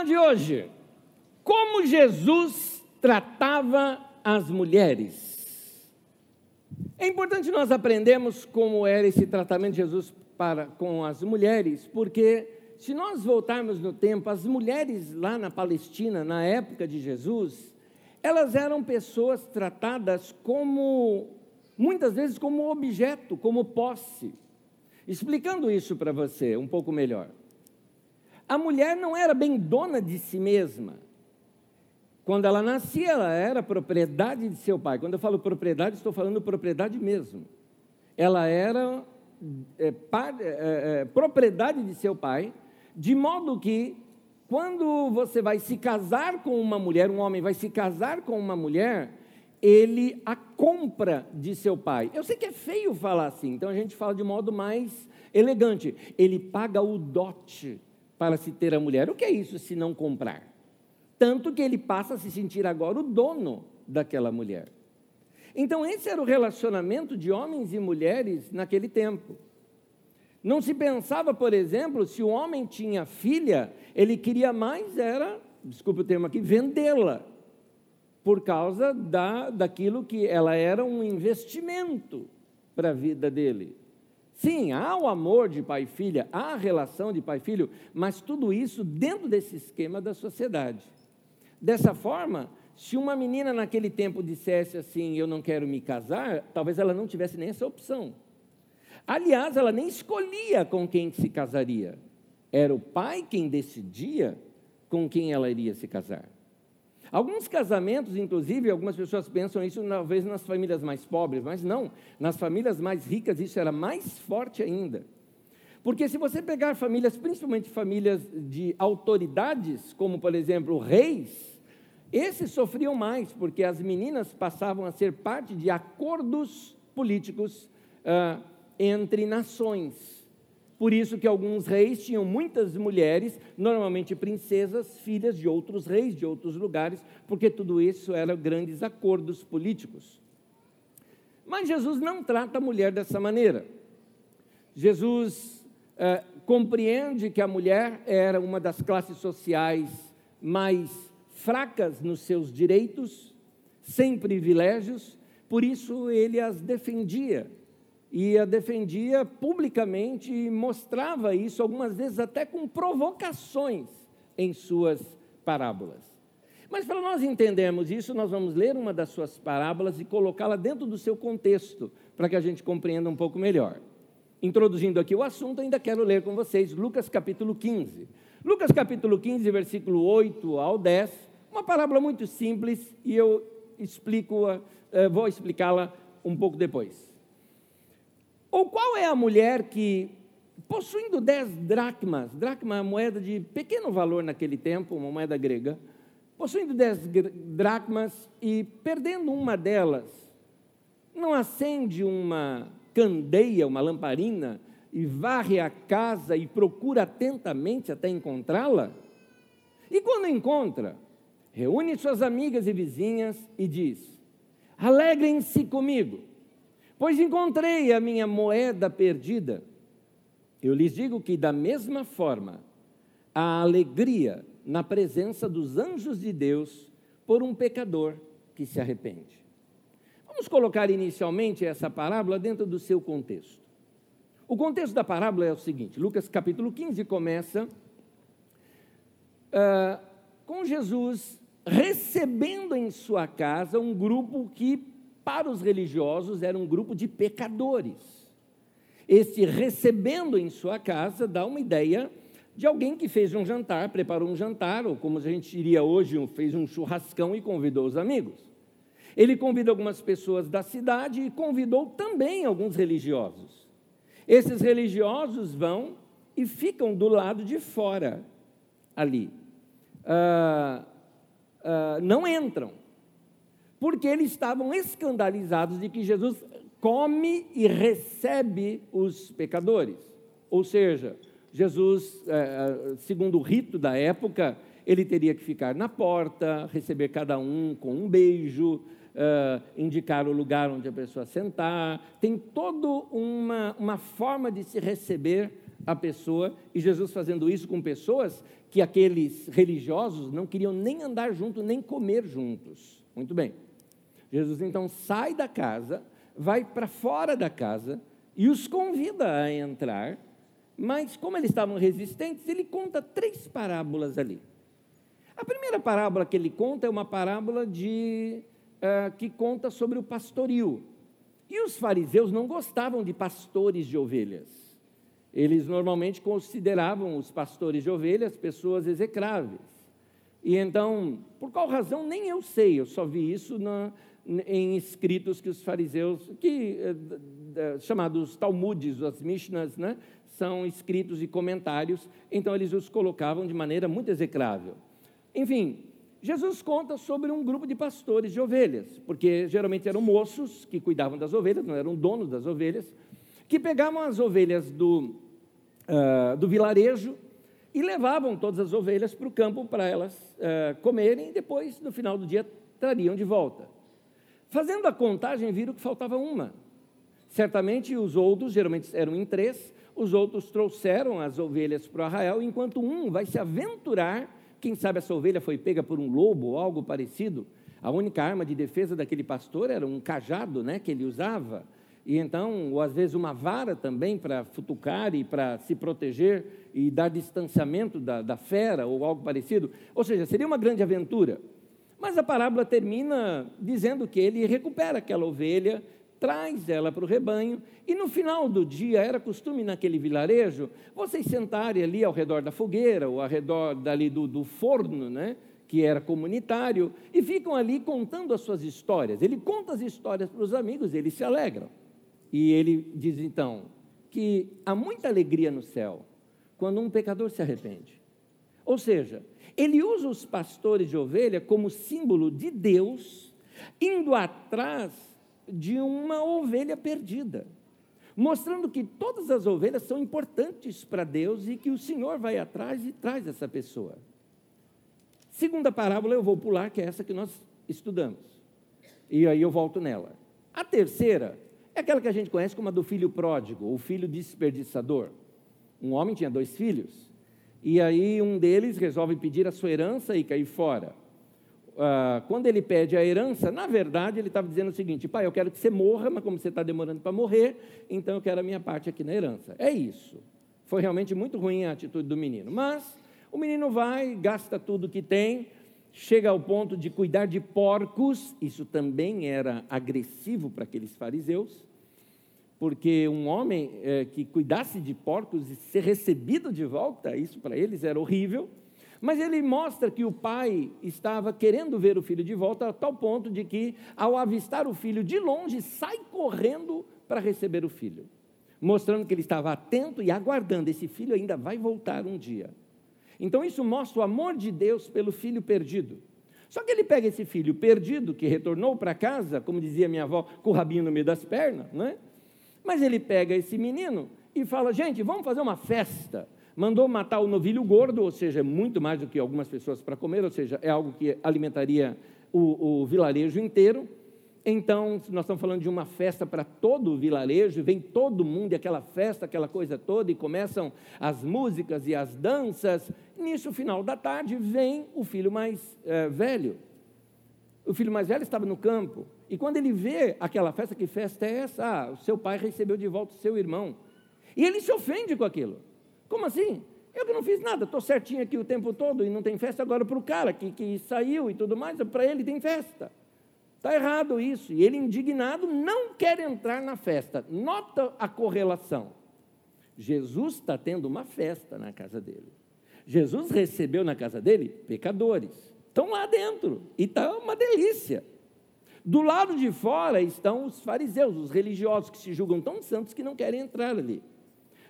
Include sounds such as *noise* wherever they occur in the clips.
tema de hoje: como Jesus tratava as mulheres. É importante nós aprendermos como era esse tratamento de Jesus para com as mulheres, porque se nós voltarmos no tempo, as mulheres lá na Palestina, na época de Jesus, elas eram pessoas tratadas como, muitas vezes, como objeto, como posse. Explicando isso para você um pouco melhor. A mulher não era bem dona de si mesma. Quando ela nascia, ela era propriedade de seu pai. Quando eu falo propriedade, estou falando propriedade mesmo. Ela era é, par, é, é, propriedade de seu pai, de modo que quando você vai se casar com uma mulher, um homem vai se casar com uma mulher, ele a compra de seu pai. Eu sei que é feio falar assim, então a gente fala de modo mais elegante. Ele paga o dote para se ter a mulher. O que é isso se não comprar? Tanto que ele passa a se sentir agora o dono daquela mulher. Então, esse era o relacionamento de homens e mulheres naquele tempo. Não se pensava, por exemplo, se o homem tinha filha, ele queria mais, era, desculpe o termo aqui, vendê-la, por causa da, daquilo que ela era um investimento para a vida dele. Sim, há o amor de pai e filha, há a relação de pai e filho, mas tudo isso dentro desse esquema da sociedade. Dessa forma, se uma menina naquele tempo dissesse assim, eu não quero me casar, talvez ela não tivesse nem essa opção. Aliás, ela nem escolhia com quem se casaria. Era o pai quem decidia com quem ela iria se casar. Alguns casamentos, inclusive, algumas pessoas pensam isso talvez nas famílias mais pobres, mas não. Nas famílias mais ricas isso era mais forte ainda. Porque se você pegar famílias, principalmente famílias de autoridades, como por exemplo reis, esses sofriam mais, porque as meninas passavam a ser parte de acordos políticos uh, entre nações. Por isso que alguns reis tinham muitas mulheres, normalmente princesas, filhas de outros reis de outros lugares, porque tudo isso eram grandes acordos políticos. Mas Jesus não trata a mulher dessa maneira. Jesus é, compreende que a mulher era uma das classes sociais mais fracas nos seus direitos, sem privilégios, por isso ele as defendia e a defendia publicamente e mostrava isso, algumas vezes até com provocações em suas parábolas. Mas para nós entendermos isso, nós vamos ler uma das suas parábolas e colocá-la dentro do seu contexto, para que a gente compreenda um pouco melhor. Introduzindo aqui o assunto, ainda quero ler com vocês Lucas capítulo 15. Lucas capítulo 15, versículo 8 ao 10, uma parábola muito simples e eu explico, eh, vou explicá-la um pouco depois. Ou qual é a mulher que, possuindo dez dracmas, dracma é uma moeda de pequeno valor naquele tempo, uma moeda grega, possuindo dez dracmas e perdendo uma delas, não acende uma candeia, uma lamparina, e varre a casa e procura atentamente até encontrá-la? E quando encontra, reúne suas amigas e vizinhas e diz: Alegrem-se comigo pois encontrei a minha moeda perdida. Eu lhes digo que, da mesma forma, há alegria na presença dos anjos de Deus por um pecador que se arrepende. Vamos colocar inicialmente essa parábola dentro do seu contexto. O contexto da parábola é o seguinte: Lucas capítulo 15 começa uh, com Jesus recebendo em sua casa um grupo que para os religiosos era um grupo de pecadores. Este recebendo em sua casa dá uma ideia de alguém que fez um jantar, preparou um jantar, ou como a gente diria hoje, fez um churrascão e convidou os amigos. Ele convida algumas pessoas da cidade e convidou também alguns religiosos. Esses religiosos vão e ficam do lado de fora ali. Ah, ah, não entram porque eles estavam escandalizados de que Jesus come e recebe os pecadores. Ou seja, Jesus, é, é, segundo o rito da época, ele teria que ficar na porta, receber cada um com um beijo, é, indicar o lugar onde a pessoa sentar. Tem toda uma, uma forma de se receber a pessoa, e Jesus fazendo isso com pessoas que aqueles religiosos não queriam nem andar juntos, nem comer juntos. Muito bem. Jesus então sai da casa, vai para fora da casa e os convida a entrar, mas como eles estavam resistentes, ele conta três parábolas ali. A primeira parábola que ele conta é uma parábola de, uh, que conta sobre o pastoril. E os fariseus não gostavam de pastores de ovelhas. Eles normalmente consideravam os pastores de ovelhas pessoas execráveis. E então, por qual razão, nem eu sei, eu só vi isso na, em escritos que os fariseus, que, eh, chamados Talmudes, as Mishnas, né, são escritos e comentários, então eles os colocavam de maneira muito execrável. Enfim, Jesus conta sobre um grupo de pastores de ovelhas, porque geralmente eram moços que cuidavam das ovelhas, não eram donos das ovelhas, que pegavam as ovelhas do, uh, do vilarejo e levavam todas as ovelhas para o campo para elas uh, comerem e depois, no final do dia, trariam de volta. Fazendo a contagem, viram que faltava uma. Certamente os outros, geralmente eram em três, os outros trouxeram as ovelhas para o arraial, enquanto um vai se aventurar quem sabe essa ovelha foi pega por um lobo ou algo parecido. A única arma de defesa daquele pastor era um cajado né, que ele usava. E então, ou às vezes uma vara também para futucar e para se proteger e dar distanciamento da, da fera ou algo parecido. Ou seja, seria uma grande aventura. Mas a parábola termina dizendo que ele recupera aquela ovelha traz ela para o rebanho, e no final do dia, era costume naquele vilarejo, vocês sentarem ali ao redor da fogueira, ou ao redor dali do, do forno, né? que era comunitário, e ficam ali contando as suas histórias. Ele conta as histórias para os amigos, eles se alegram. E ele diz então que há muita alegria no céu quando um pecador se arrepende. Ou seja, ele usa os pastores de ovelha como símbolo de Deus, indo atrás de uma ovelha perdida, mostrando que todas as ovelhas são importantes para Deus e que o Senhor vai atrás e traz essa pessoa. Segunda parábola eu vou pular, que é essa que nós estudamos. E aí eu volto nela. A terceira é aquela que a gente conhece como a do filho pródigo, o filho desperdiçador. Um homem tinha dois filhos, e aí um deles resolve pedir a sua herança e cair fora ah, quando ele pede a herança, na verdade ele estava dizendo o seguinte: pai, eu quero que você morra, mas como você está demorando para morrer, então eu quero a minha parte aqui na herança. É isso. Foi realmente muito ruim a atitude do menino. Mas o menino vai, gasta tudo que tem, chega ao ponto de cuidar de porcos, isso também era agressivo para aqueles fariseus, porque um homem é, que cuidasse de porcos e ser recebido de volta, isso para eles era horrível. Mas ele mostra que o pai estava querendo ver o filho de volta, a tal ponto de que, ao avistar o filho de longe, sai correndo para receber o filho, mostrando que ele estava atento e aguardando: esse filho ainda vai voltar um dia. Então, isso mostra o amor de Deus pelo filho perdido. Só que ele pega esse filho perdido, que retornou para casa, como dizia minha avó, com o rabinho no meio das pernas, não é? Mas ele pega esse menino e fala: gente, vamos fazer uma festa mandou matar o novilho gordo, ou seja, muito mais do que algumas pessoas para comer, ou seja, é algo que alimentaria o, o vilarejo inteiro. Então, nós estamos falando de uma festa para todo o vilarejo, vem todo mundo, e aquela festa, aquela coisa toda, e começam as músicas e as danças. Nisso, final da tarde, vem o filho mais é, velho. O filho mais velho estava no campo, e quando ele vê aquela festa, que festa é essa? Ah, o seu pai recebeu de volta o seu irmão. E ele se ofende com aquilo. Como assim? Eu que não fiz nada, estou certinho aqui o tempo todo e não tem festa agora para o cara que, que saiu e tudo mais, para ele tem festa. Está errado isso. E ele, indignado, não quer entrar na festa. Nota a correlação. Jesus está tendo uma festa na casa dele. Jesus recebeu na casa dele pecadores. Estão lá dentro. E está uma delícia. Do lado de fora estão os fariseus, os religiosos que se julgam tão santos que não querem entrar ali.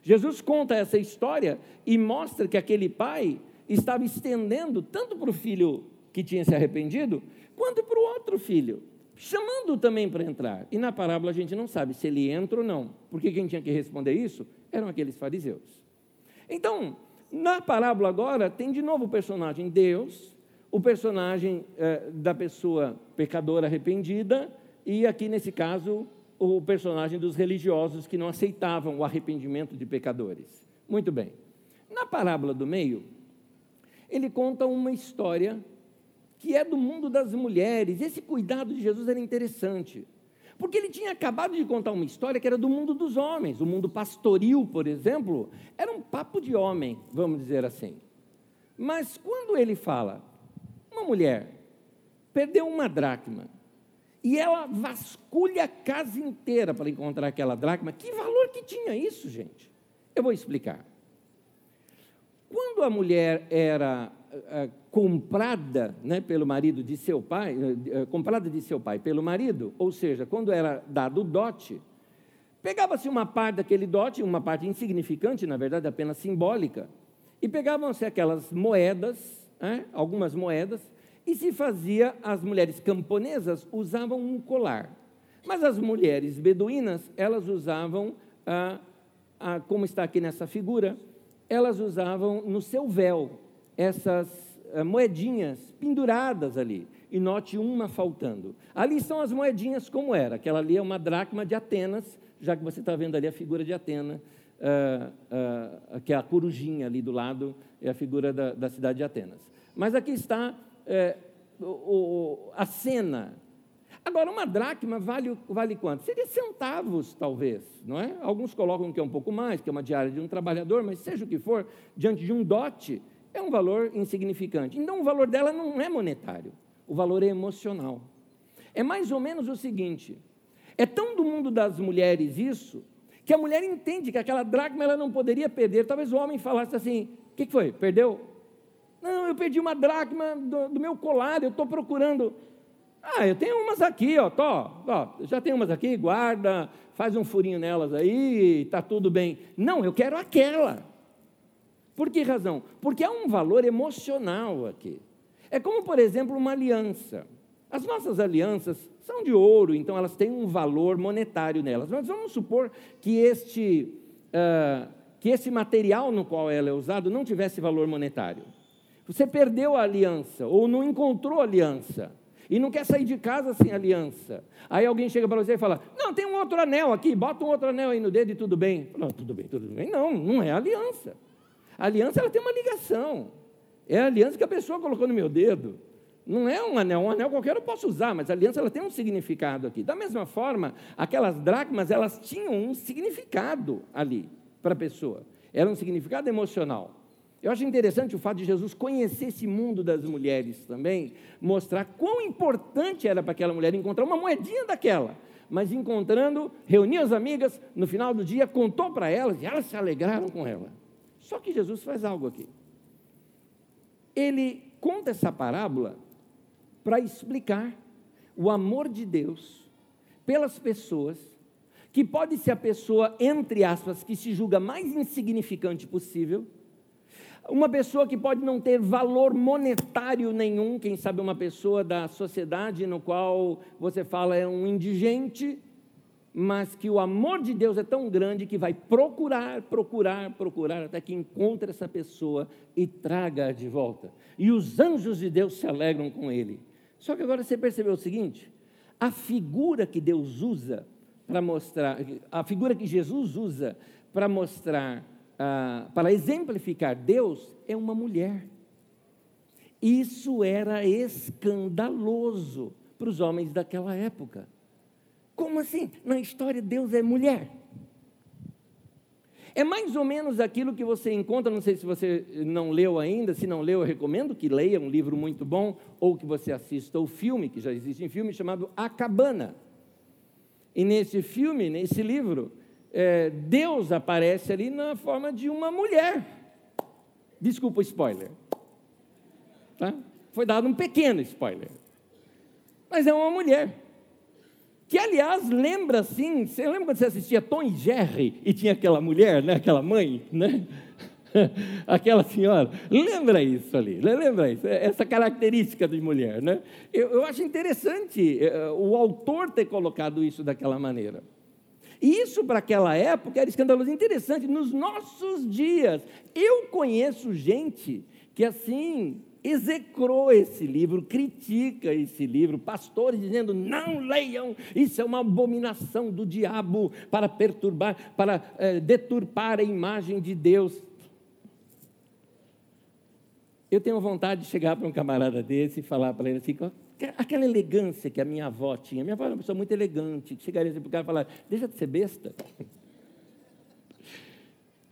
Jesus conta essa história e mostra que aquele pai estava estendendo tanto para o filho que tinha se arrependido, quanto para o outro filho, chamando também para entrar. E na parábola a gente não sabe se ele entra ou não, porque quem tinha que responder isso eram aqueles fariseus. Então, na parábola agora, tem de novo o personagem Deus, o personagem eh, da pessoa pecadora arrependida, e aqui nesse caso, o personagem dos religiosos que não aceitavam o arrependimento de pecadores. Muito bem. Na parábola do meio, ele conta uma história que é do mundo das mulheres. Esse cuidado de Jesus era interessante. Porque ele tinha acabado de contar uma história que era do mundo dos homens. O mundo pastoril, por exemplo, era um papo de homem, vamos dizer assim. Mas quando ele fala, uma mulher perdeu uma dracma e ela vasculha a casa inteira para encontrar aquela dracma, que valor que tinha isso, gente? Eu vou explicar. Quando a mulher era uh, comprada né, pelo marido de seu pai, uh, comprada de seu pai pelo marido, ou seja, quando era dado o dote, pegava-se uma parte daquele dote, uma parte insignificante, na verdade apenas simbólica, e pegavam-se aquelas moedas, algumas moedas, e se fazia, as mulheres camponesas usavam um colar. Mas as mulheres beduínas, elas usavam, ah, ah, como está aqui nessa figura, elas usavam no seu véu essas ah, moedinhas penduradas ali. E note uma faltando. Ali são as moedinhas como era. Aquela ali é uma dracma de Atenas, já que você está vendo ali a figura de Atena, uh, uh, que é a corujinha ali do lado, é a figura da, da cidade de Atenas. Mas aqui está é, o, o, a cena. Agora, uma dracma vale, vale quanto? Seria centavos, talvez, não é? Alguns colocam que é um pouco mais, que é uma diária de um trabalhador, mas seja o que for, diante de um dote, é um valor insignificante. Então, o valor dela não é monetário, o valor é emocional. É mais ou menos o seguinte: é tão do mundo das mulheres isso, que a mulher entende que aquela dracma ela não poderia perder. Talvez o homem falasse assim: o que foi? Perdeu? Não, eu perdi uma dracma do, do meu colar, eu estou procurando. Ah, eu tenho umas aqui, ó, tô, ó, já tenho umas aqui, guarda, faz um furinho nelas aí, está tudo bem. Não, eu quero aquela. Por que razão? Porque há um valor emocional aqui. É como, por exemplo, uma aliança. As nossas alianças são de ouro, então elas têm um valor monetário nelas. Mas vamos supor que este, uh, que esse material no qual ela é usado não tivesse valor monetário. Você perdeu a aliança, ou não encontrou aliança, e não quer sair de casa sem aliança. Aí alguém chega para você e fala: Não, tem um outro anel aqui, bota um outro anel aí no dedo e tudo bem. Não, tudo bem, tudo bem. Não, não é aliança. A aliança ela tem uma ligação. É a aliança que a pessoa colocou no meu dedo. Não é um anel, um anel qualquer eu posso usar, mas a aliança ela tem um significado aqui. Da mesma forma, aquelas dracmas, elas tinham um significado ali para a pessoa. Era um significado emocional. Eu acho interessante o fato de Jesus conhecer esse mundo das mulheres também, mostrar quão importante era para aquela mulher encontrar uma moedinha daquela. Mas encontrando, reuniu as amigas, no final do dia contou para elas e elas se alegraram com ela. Só que Jesus faz algo aqui. Ele conta essa parábola para explicar o amor de Deus pelas pessoas, que pode ser a pessoa, entre aspas, que se julga mais insignificante possível, uma pessoa que pode não ter valor monetário nenhum, quem sabe uma pessoa da sociedade no qual você fala é um indigente, mas que o amor de Deus é tão grande que vai procurar, procurar, procurar até que encontre essa pessoa e traga de volta. E os anjos de Deus se alegram com ele. Só que agora você percebeu o seguinte: a figura que Deus usa para mostrar, a figura que Jesus usa para mostrar, ah, para exemplificar Deus, é uma mulher. Isso era escandaloso para os homens daquela época. Como assim? Na história, Deus é mulher. É mais ou menos aquilo que você encontra, não sei se você não leu ainda, se não leu, eu recomendo que leia, um livro muito bom, ou que você assista o filme, que já existe um filme chamado A Cabana. E nesse filme, nesse livro, é, Deus aparece ali na forma de uma mulher. Desculpa o spoiler. Tá? Foi dado um pequeno spoiler. Mas é uma mulher que aliás lembra assim, você lembra quando você assistia Tom e Jerry e tinha aquela mulher, né, aquela mãe, né? *laughs* aquela senhora, lembra isso ali, lembra isso, essa característica de mulher, né? Eu, eu acho interessante uh, o autor ter colocado isso daquela maneira. E isso para aquela época era escandaloso, interessante. Nos nossos dias, eu conheço gente que assim execrou esse livro, critica esse livro, pastores dizendo: não leiam, isso é uma abominação do diabo para perturbar, para é, deturpar a imagem de Deus. Eu tenho vontade de chegar para um camarada desse e falar para ele assim, aquela elegância que a minha avó tinha. Minha avó era uma pessoa muito elegante, que chegaria assim para o cara e falar, deixa de ser besta.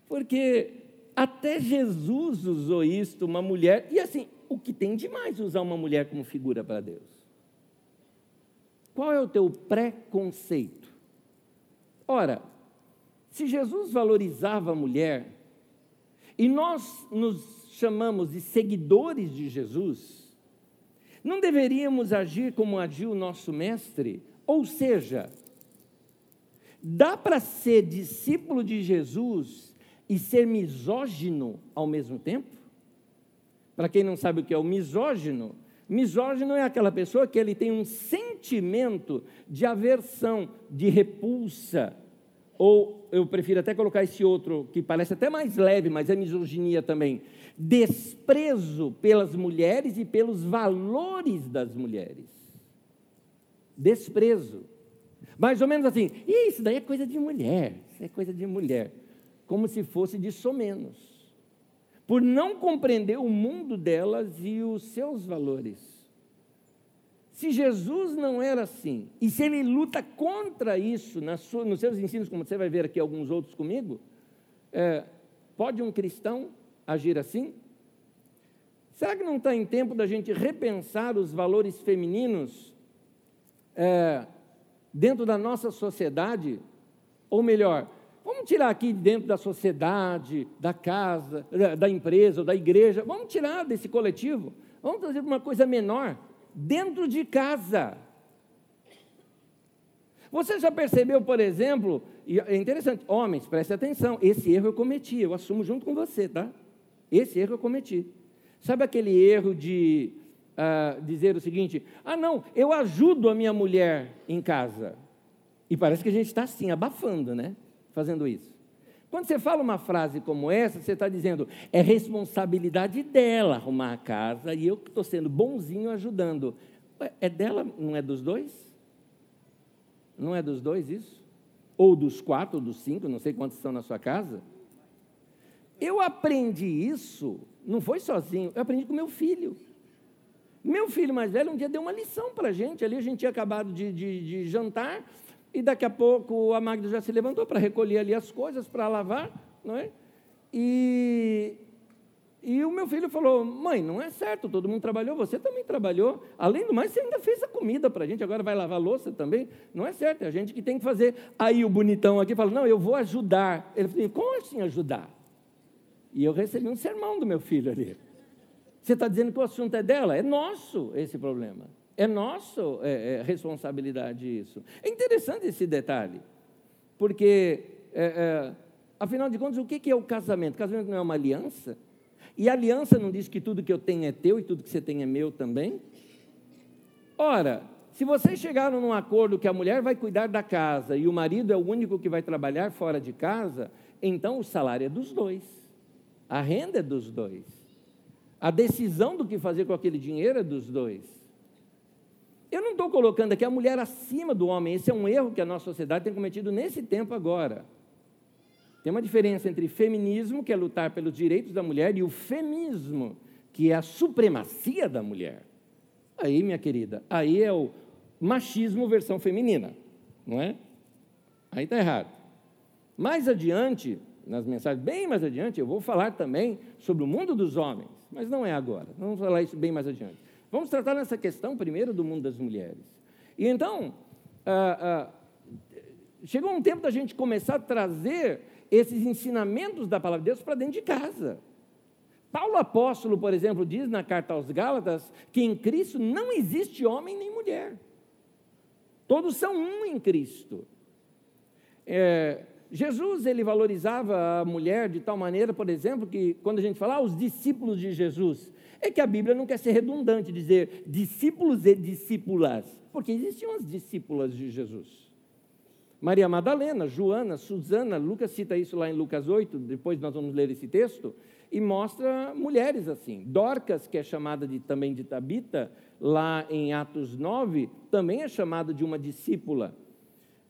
Porque até Jesus usou isto, uma mulher, e assim, o que tem de mais usar uma mulher como figura para Deus? Qual é o teu preconceito? Ora, se Jesus valorizava a mulher, e nós nos chamamos de seguidores de Jesus, não deveríamos agir como agiu o nosso mestre? Ou seja, dá para ser discípulo de Jesus e ser misógino ao mesmo tempo? Para quem não sabe o que é o misógino, misógino é aquela pessoa que ele tem um sentimento de aversão, de repulsa, ou eu prefiro até colocar esse outro que parece até mais leve, mas é misoginia também, desprezo pelas mulheres e pelos valores das mulheres. Desprezo. Mais ou menos assim, isso daí é coisa de mulher, isso é coisa de mulher. Como se fosse de somenos. Por não compreender o mundo delas e os seus valores. Se Jesus não era assim, e se ele luta contra isso sua, nos seus ensinos, como você vai ver aqui alguns outros comigo, é, pode um cristão agir assim? Será que não está em tempo da gente repensar os valores femininos é, dentro da nossa sociedade? Ou melhor, vamos tirar aqui dentro da sociedade, da casa, da empresa ou da igreja, vamos tirar desse coletivo, vamos trazer uma coisa menor, dentro de casa. Você já percebeu, por exemplo, é interessante, homens, preste atenção, esse erro eu cometi, eu assumo junto com você, tá? Esse erro eu cometi. Sabe aquele erro de uh, dizer o seguinte: ah, não, eu ajudo a minha mulher em casa. E parece que a gente está assim, abafando, né? Fazendo isso. Quando você fala uma frase como essa, você está dizendo, é responsabilidade dela arrumar a casa e eu que estou sendo bonzinho ajudando. É dela, não é dos dois? Não é dos dois isso? Ou dos quatro, ou dos cinco, não sei quantos estão na sua casa? Eu aprendi isso, não foi sozinho, eu aprendi com meu filho. Meu filho mais velho um dia deu uma lição para a gente. Ali a gente tinha acabado de, de, de jantar e daqui a pouco a Magda já se levantou para recolher ali as coisas para lavar, não é? E, e o meu filho falou: Mãe, não é certo, todo mundo trabalhou, você também trabalhou. Além do mais, você ainda fez a comida para a gente, agora vai lavar louça também. Não é certo, é a gente que tem que fazer. Aí o bonitão aqui falou: Não, eu vou ajudar. Ele falou: Como assim ajudar? E eu recebi um sermão do meu filho ali. Você está dizendo que o assunto é dela? É nosso esse problema. É nosso é, é, responsabilidade isso. É interessante esse detalhe, porque, é, é afinal de contas, o que é o casamento? O casamento não é uma aliança? E aliança não diz que tudo que eu tenho é teu e tudo que você tem é meu também? Ora, se vocês chegaram num acordo que a mulher vai cuidar da casa e o marido é o único que vai trabalhar fora de casa, então o salário é dos dois. A renda é dos dois. A decisão do que fazer com aquele dinheiro é dos dois. Eu não estou colocando aqui a mulher acima do homem, esse é um erro que a nossa sociedade tem cometido nesse tempo agora. Tem uma diferença entre feminismo, que é lutar pelos direitos da mulher, e o feminismo, que é a supremacia da mulher. Aí, minha querida, aí é o machismo versão feminina, não é? Aí está errado. Mais adiante, nas mensagens bem mais adiante, eu vou falar também sobre o mundo dos homens, mas não é agora, vamos falar isso bem mais adiante. Vamos tratar nessa questão primeiro do mundo das mulheres. E então, ah, ah, chegou um tempo da gente começar a trazer esses ensinamentos da palavra de Deus para dentro de casa. Paulo apóstolo, por exemplo, diz na carta aos Gálatas que em Cristo não existe homem nem mulher. Todos são um em Cristo. É, Jesus ele valorizava a mulher de tal maneira, por exemplo, que quando a gente fala ah, os discípulos de Jesus, é que a Bíblia não quer ser redundante, dizer discípulos e discípulas, porque existiam as discípulas de Jesus. Maria Madalena, Joana, Susana, Lucas cita isso lá em Lucas 8, depois nós vamos ler esse texto. e mostra mulheres assim. Dorcas, que é chamada de, também de Tabita, lá em Atos 9, também é chamada de uma discípula.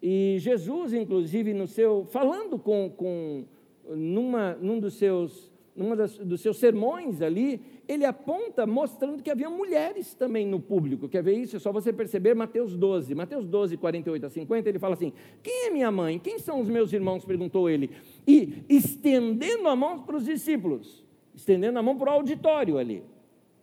E Jesus, inclusive, no seu, falando com, com numa, num dos seus, numa das, dos seus sermões ali, ele aponta mostrando que havia mulheres também no público. Quer ver isso? É só você perceber Mateus 12. Mateus 12, 48 a 50, ele fala assim: Quem é minha mãe? Quem são os meus irmãos? perguntou ele. E estendendo a mão para os discípulos, estendendo a mão para o auditório ali.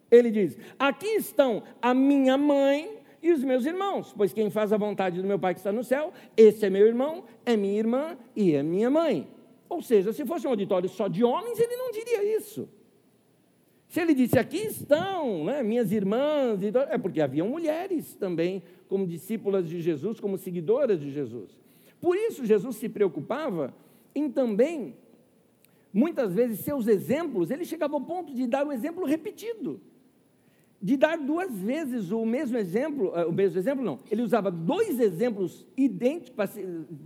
Ele diz: Aqui estão a minha mãe e os meus irmãos, pois quem faz a vontade do meu Pai que está no céu, esse é meu irmão, é minha irmã e é minha mãe. Ou seja, se fosse um auditório só de homens, ele não diria isso. Se ele disse, aqui estão né, minhas irmãs, é porque haviam mulheres também como discípulas de Jesus, como seguidoras de Jesus. Por isso, Jesus se preocupava em também, muitas vezes, seus exemplos, ele chegava ao ponto de dar o exemplo repetido. De dar duas vezes o mesmo exemplo, eh, o mesmo exemplo não, ele usava dois exemplos idênticos para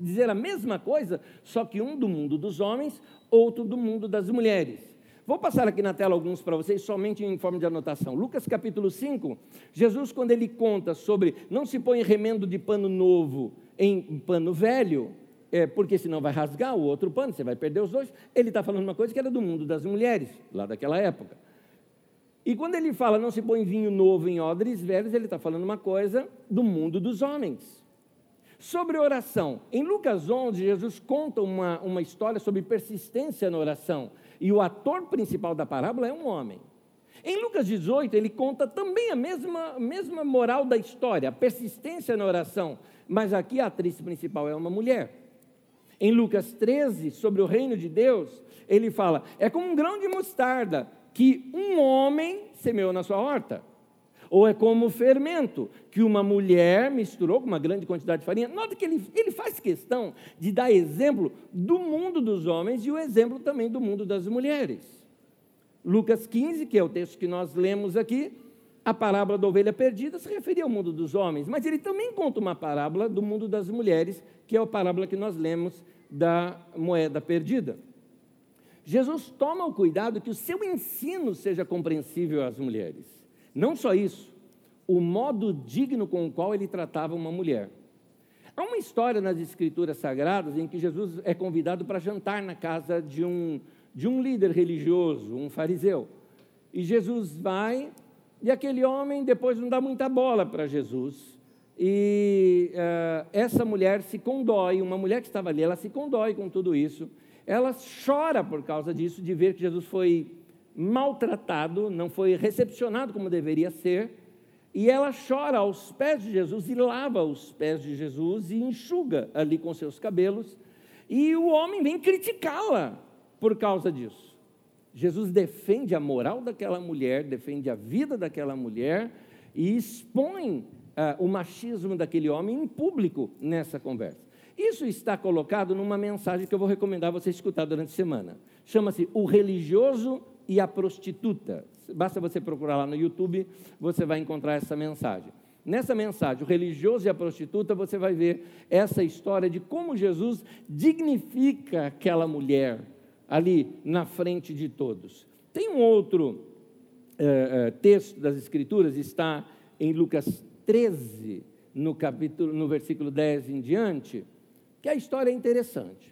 dizer a mesma coisa, só que um do mundo dos homens, outro do mundo das mulheres. Vou passar aqui na tela alguns para vocês, somente em forma de anotação. Lucas capítulo 5, Jesus, quando ele conta sobre não se põe remendo de pano novo em pano velho, é, porque senão vai rasgar o outro pano, você vai perder os dois. Ele está falando uma coisa que era do mundo das mulheres, lá daquela época. E quando ele fala não se põe vinho novo em odres velhos, ele está falando uma coisa do mundo dos homens. Sobre oração, em Lucas 11, Jesus conta uma, uma história sobre persistência na oração. E o ator principal da parábola é um homem. Em Lucas 18, ele conta também a mesma, mesma moral da história, persistência na oração, mas aqui a atriz principal é uma mulher. Em Lucas 13, sobre o reino de Deus, ele fala: é como um grão de mostarda que um homem semeou na sua horta. Ou é como o fermento que uma mulher misturou com uma grande quantidade de farinha. Nota que ele, ele faz questão de dar exemplo do mundo dos homens e o exemplo também do mundo das mulheres. Lucas 15, que é o texto que nós lemos aqui, a parábola da ovelha perdida se referia ao mundo dos homens, mas ele também conta uma parábola do mundo das mulheres, que é a parábola que nós lemos da moeda perdida. Jesus toma o cuidado que o seu ensino seja compreensível às mulheres. Não só isso, o modo digno com o qual ele tratava uma mulher. Há uma história nas Escrituras Sagradas em que Jesus é convidado para jantar na casa de um, de um líder religioso, um fariseu. E Jesus vai, e aquele homem depois não dá muita bola para Jesus. E uh, essa mulher se condói, uma mulher que estava ali, ela se condói com tudo isso. Ela chora por causa disso, de ver que Jesus foi maltratado, não foi recepcionado como deveria ser, e ela chora aos pés de Jesus e lava os pés de Jesus e enxuga ali com seus cabelos, e o homem vem criticá-la por causa disso. Jesus defende a moral daquela mulher, defende a vida daquela mulher e expõe uh, o machismo daquele homem em público nessa conversa. Isso está colocado numa mensagem que eu vou recomendar você escutar durante a semana. Chama-se O Religioso e a prostituta. Basta você procurar lá no YouTube, você vai encontrar essa mensagem. Nessa mensagem, o religioso e a prostituta, você vai ver essa história de como Jesus dignifica aquela mulher ali na frente de todos. Tem um outro é, texto das Escrituras, está em Lucas 13, no capítulo, no versículo 10 em diante, que a história é interessante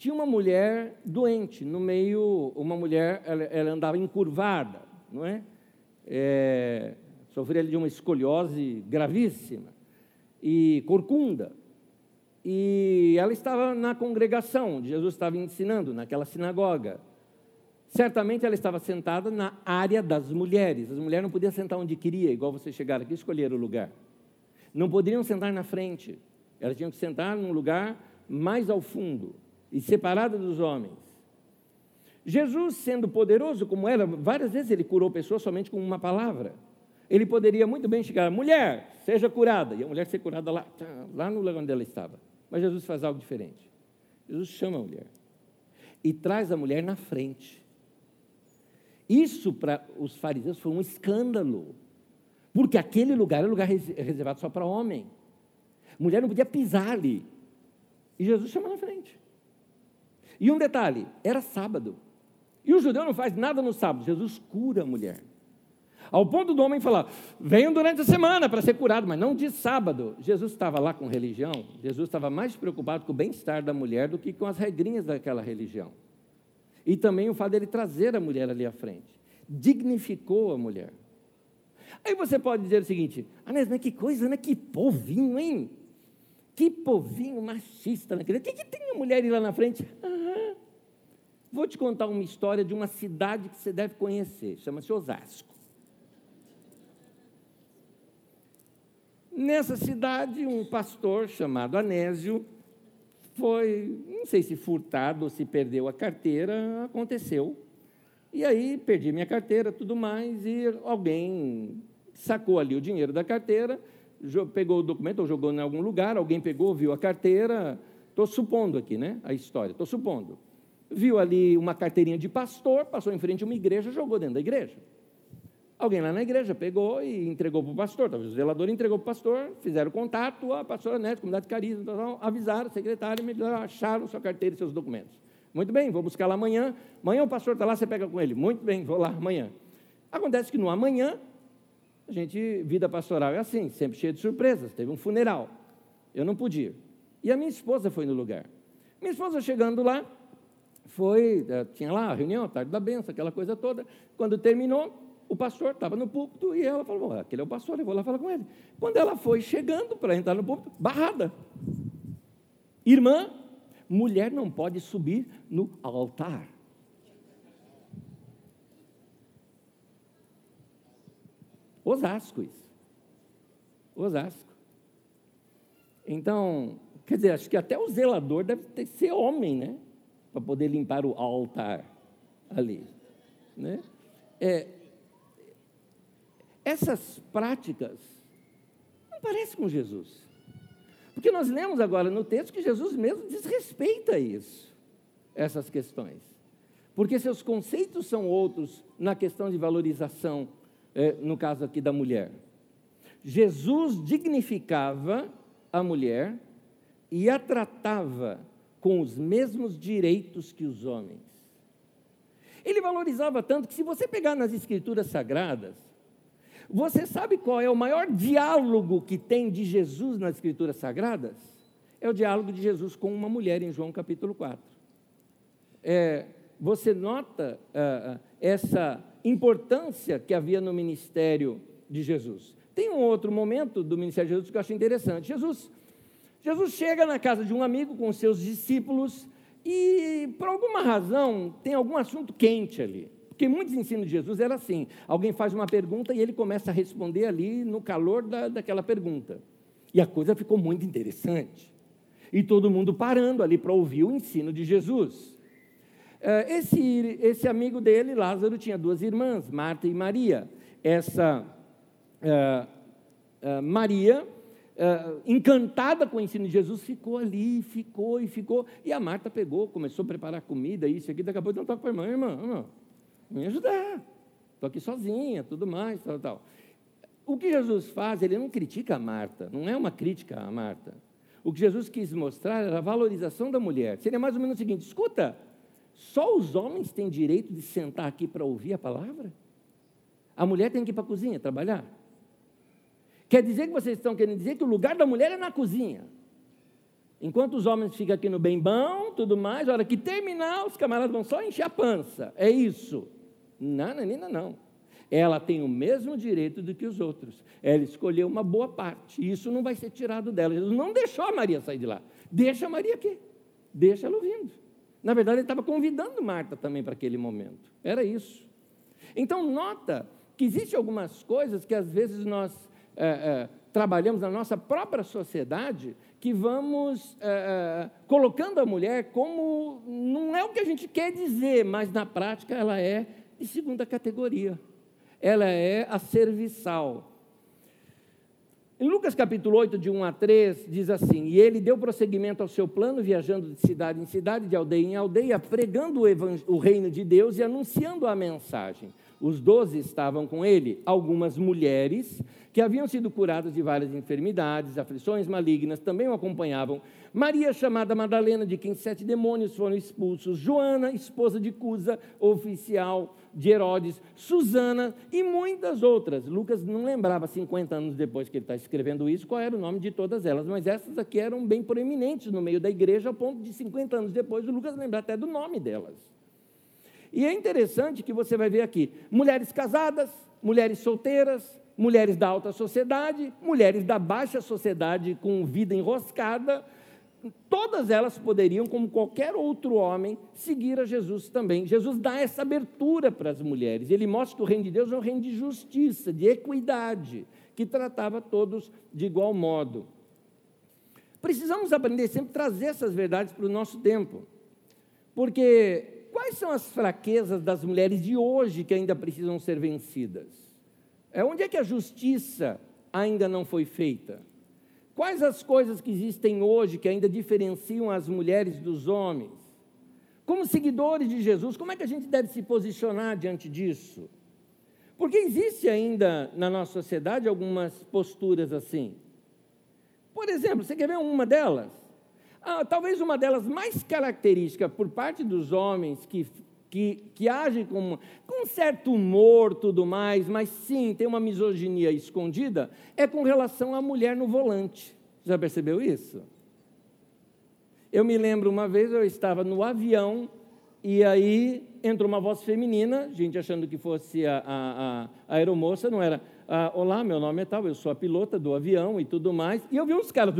tinha uma mulher doente no meio, uma mulher, ela, ela andava encurvada, não é? é sofria de uma escoliose gravíssima e corcunda. E ela estava na congregação, onde Jesus estava ensinando, naquela sinagoga. Certamente ela estava sentada na área das mulheres. As mulheres não podiam sentar onde queria, igual você chegar aqui e escolher o lugar. Não poderiam sentar na frente. Elas tinham que sentar num lugar mais ao fundo e separada dos homens. Jesus, sendo poderoso como era, várias vezes ele curou pessoas somente com uma palavra. Ele poderia muito bem chegar, mulher, seja curada, e a mulher ser curada lá, lá no lugar onde ela estava. Mas Jesus faz algo diferente. Jesus chama a mulher e traz a mulher na frente. Isso para os fariseus foi um escândalo, porque aquele lugar era lugar reservado só para homem. Mulher não podia pisar ali. E Jesus chama na frente. E um detalhe: era sábado. E o judeu não faz nada no sábado, Jesus cura a mulher. Ao ponto do homem falar: venham durante a semana para ser curado, mas não de sábado. Jesus estava lá com religião, Jesus estava mais preocupado com o bem-estar da mulher do que com as regrinhas daquela religião. E também o fato dele trazer a mulher ali à frente. Dignificou a mulher. Aí você pode dizer o seguinte: Anés, mas que coisa, né? Que povinho, hein? Que povinho machista naquele. O que, que tem a mulher ir lá na frente? Vou te contar uma história de uma cidade que você deve conhecer, chama-se Osasco. Nessa cidade, um pastor chamado Anésio foi, não sei se furtado ou se perdeu a carteira, aconteceu. E aí perdi minha carteira, tudo mais, e alguém sacou ali o dinheiro da carteira, pegou o documento ou jogou em algum lugar, alguém pegou, viu a carteira, estou supondo aqui, né, a história, estou supondo. Viu ali uma carteirinha de pastor, passou em frente a uma igreja, jogou dentro da igreja. Alguém lá na igreja pegou e entregou para o pastor, talvez o zelador entregou para o pastor, fizeram contato, a pastora Nete, comunidade de carisma, tal, tal, avisaram a secretária, acharam sua carteira e seus documentos. Muito bem, vou buscar lá amanhã. Amanhã o pastor está lá, você pega com ele. Muito bem, vou lá amanhã. Acontece que no amanhã, a gente, vida pastoral é assim, sempre cheia de surpresas. Teve um funeral, eu não podia. E a minha esposa foi no lugar. Minha esposa chegando lá, foi, eh, tinha lá a reunião, a tarde da benção, aquela coisa toda. Quando terminou, o pastor estava no púlpito e ela falou: aquele é o pastor, eu vou lá falar com ele. Quando ela foi chegando para entrar no púlpito, barrada. Irmã, mulher não pode subir no altar. Osasco isso. Osasco. Então, quer dizer, acho que até o zelador deve ter, ser homem, né? Para poder limpar o altar ali. Né? É, essas práticas não parecem com Jesus. Porque nós lemos agora no texto que Jesus mesmo desrespeita isso, essas questões. Porque seus conceitos são outros na questão de valorização, no caso aqui da mulher. Jesus dignificava a mulher e a tratava com os mesmos direitos que os homens. Ele valorizava tanto que, se você pegar nas Escrituras Sagradas, você sabe qual é o maior diálogo que tem de Jesus nas Escrituras Sagradas? É o diálogo de Jesus com uma mulher em João capítulo 4. É, você nota ah, ah, essa importância que havia no ministério de Jesus. Tem um outro momento do ministério de Jesus que eu acho interessante. Jesus, Jesus chega na casa de um amigo com seus discípulos e, por alguma razão, tem algum assunto quente ali. Porque muitos ensinos de Jesus era assim: alguém faz uma pergunta e ele começa a responder ali no calor da, daquela pergunta. E a coisa ficou muito interessante. E todo mundo parando ali para ouvir o ensino de Jesus. Eh, esse, esse amigo dele, Lázaro, tinha duas irmãs, Marta e Maria. Essa uh, uh, Maria, uh, encantada com o ensino de Jesus, ficou ali, ficou e ficou. E a Marta pegou, começou a preparar comida, isso aqui, daqui a pouco não toca para a irmã, irmã, irmã, me ajudar. Estou aqui sozinha, tudo mais, tal, tal. O que Jesus faz, ele não critica a Marta, não é uma crítica a Marta. O que Jesus quis mostrar era a valorização da mulher. Seria mais ou menos o seguinte: escuta, só os homens têm direito de sentar aqui para ouvir a palavra? A mulher tem que ir para a cozinha trabalhar? Quer dizer que vocês estão querendo dizer que o lugar da mulher é na cozinha? Enquanto os homens ficam aqui no bem tudo mais, a hora que terminar, os camaradas vão só encher a pança. É isso. Não, menina, não. Ela tem o mesmo direito do que os outros. Ela escolheu uma boa parte. Isso não vai ser tirado dela. Jesus não deixou a Maria sair de lá. Deixa a Maria aqui. Deixa ela ouvindo. Na verdade, ele estava convidando Marta também para aquele momento. Era isso. Então, nota que existem algumas coisas que às vezes nós é, é, trabalhamos na nossa própria sociedade que vamos é, colocando a mulher como não é o que a gente quer dizer, mas na prática ela é de segunda categoria. Ela é a serviçal. Em Lucas capítulo 8, de 1 a 3, diz assim: E ele deu prosseguimento ao seu plano, viajando de cidade em cidade, de aldeia em aldeia, pregando o, o reino de Deus e anunciando a mensagem. Os doze estavam com ele, algumas mulheres que haviam sido curadas de várias enfermidades, aflições malignas, também o acompanhavam. Maria, chamada Madalena, de quem sete demônios foram expulsos. Joana, esposa de Cusa, oficial de Herodes. Susana e muitas outras. Lucas não lembrava, 50 anos depois que ele está escrevendo isso, qual era o nome de todas elas, mas essas aqui eram bem proeminentes no meio da igreja, ao ponto de 50 anos depois o Lucas lembrar até do nome delas. E é interessante que você vai ver aqui: mulheres casadas, mulheres solteiras, mulheres da alta sociedade, mulheres da baixa sociedade com vida enroscada, todas elas poderiam, como qualquer outro homem, seguir a Jesus também. Jesus dá essa abertura para as mulheres. Ele mostra que o reino de Deus é um reino de justiça, de equidade, que tratava todos de igual modo. Precisamos aprender sempre a trazer essas verdades para o nosso tempo. Porque quais são as fraquezas das mulheres de hoje que ainda precisam ser vencidas? É onde é que a justiça ainda não foi feita? Quais as coisas que existem hoje que ainda diferenciam as mulheres dos homens? Como seguidores de Jesus, como é que a gente deve se posicionar diante disso? Porque existe ainda na nossa sociedade algumas posturas assim. Por exemplo, você quer ver uma delas? Ah, talvez uma delas mais característica por parte dos homens que que, que age com, com um certo humor tudo mais, mas sim tem uma misoginia escondida, é com relação à mulher no volante. Já percebeu isso? Eu me lembro uma vez, eu estava no avião e aí entrou uma voz feminina, gente achando que fosse a, a, a aeromoça, não era. Ah, Olá, meu nome é tal, eu sou a pilota do avião e tudo mais. E eu vi uns caras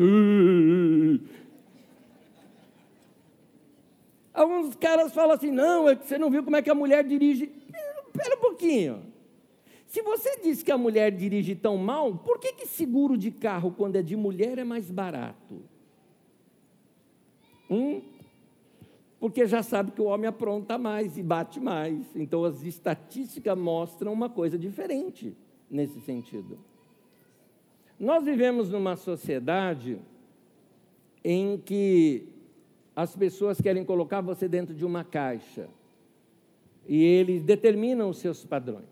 Alguns caras falam assim: não, é você não viu como é que a mulher dirige. Espera um pouquinho. Se você diz que a mulher dirige tão mal, por que, que seguro de carro, quando é de mulher, é mais barato? Hum? Porque já sabe que o homem apronta mais e bate mais. Então, as estatísticas mostram uma coisa diferente nesse sentido. Nós vivemos numa sociedade em que as pessoas querem colocar você dentro de uma caixa. E eles determinam os seus padrões.